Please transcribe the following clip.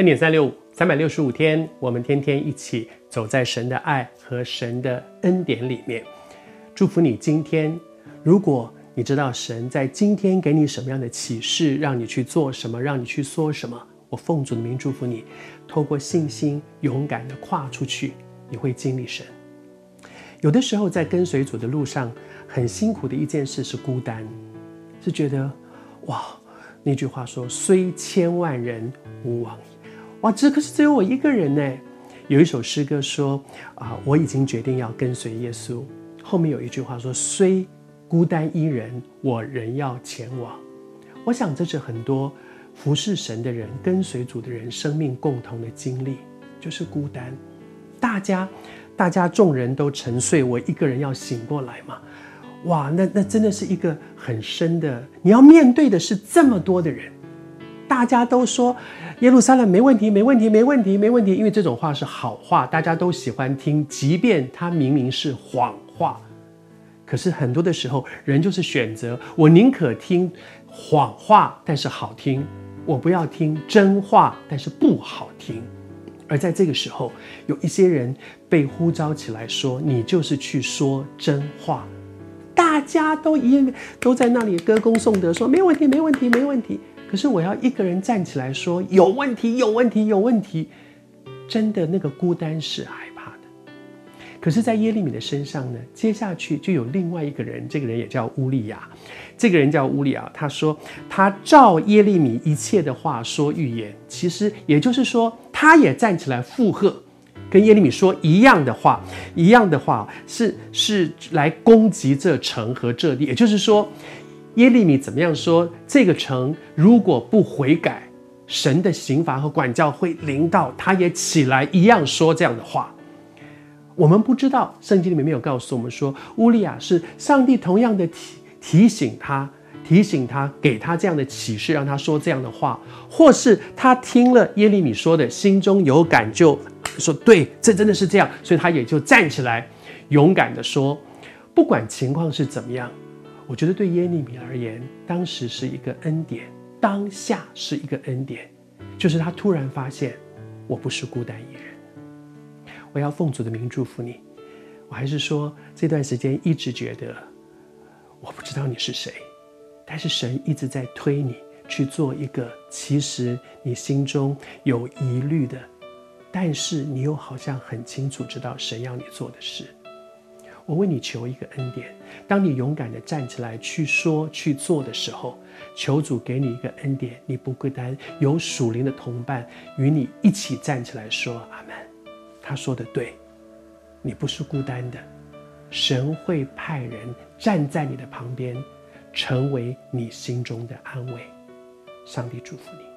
恩典三六五，三百六十五天，我们天天一起走在神的爱和神的恩典里面。祝福你今天，如果你知道神在今天给你什么样的启示，让你去做什么，让你去说什么，我奉主的名祝福你，透过信心勇敢地跨出去，你会经历神。有的时候在跟随主的路上，很辛苦的一件事是孤单，是觉得哇，那句话说虽千万人吾往。哇，这可是只有我一个人呢。有一首诗歌说啊，我已经决定要跟随耶稣。后面有一句话说，虽孤单一人，我仍要前往。我想这是很多服侍神的人、跟随主的人生命共同的经历，就是孤单。大家，大家众人都沉睡，我一个人要醒过来嘛？哇，那那真的是一个很深的，你要面对的是这么多的人。大家都说耶路撒冷没问题，没问题，没问题，没问题，因为这种话是好话，大家都喜欢听，即便它明明是谎话。可是很多的时候，人就是选择，我宁可听谎话，但是好听，我不要听真话，但是不好听。而在这个时候，有一些人被呼召起来说：“你就是去说真话。”大家都一都在那里歌功颂德，说：“没问题，没问题，没问题。”可是我要一个人站起来说有问题，有问题，有问题，真的那个孤单是害怕的。可是，在耶利米的身上呢，接下去就有另外一个人，这个人也叫乌利亚。这个人叫乌利亚，他说他照耶利米一切的话说预言，其实也就是说，他也站起来附和，跟耶利米说一样的话，一样的话是是来攻击这城和这地，也就是说。耶利米怎么样说？这个城如果不悔改，神的刑罚和管教会临到。他也起来一样说这样的话。我们不知道，圣经里面没有告诉我们说，乌利亚是上帝同样的提提醒他，提醒他，给他这样的启示，让他说这样的话，或是他听了耶利米说的，心中有感，就说对，这真的是这样，所以他也就站起来，勇敢地说，不管情况是怎么样。我觉得对耶利米而言，当时是一个恩典，当下是一个恩典，就是他突然发现，我不是孤单一人。我要奉主的名祝福你。我还是说，这段时间一直觉得，我不知道你是谁，但是神一直在推你去做一个，其实你心中有疑虑的，但是你又好像很清楚知道神要你做的事。我为你求一个恩典，当你勇敢地站起来去说去做的时候，求主给你一个恩典，你不孤单，有属灵的同伴与你一起站起来说阿门。他说的对，你不是孤单的，神会派人站在你的旁边，成为你心中的安慰。上帝祝福你。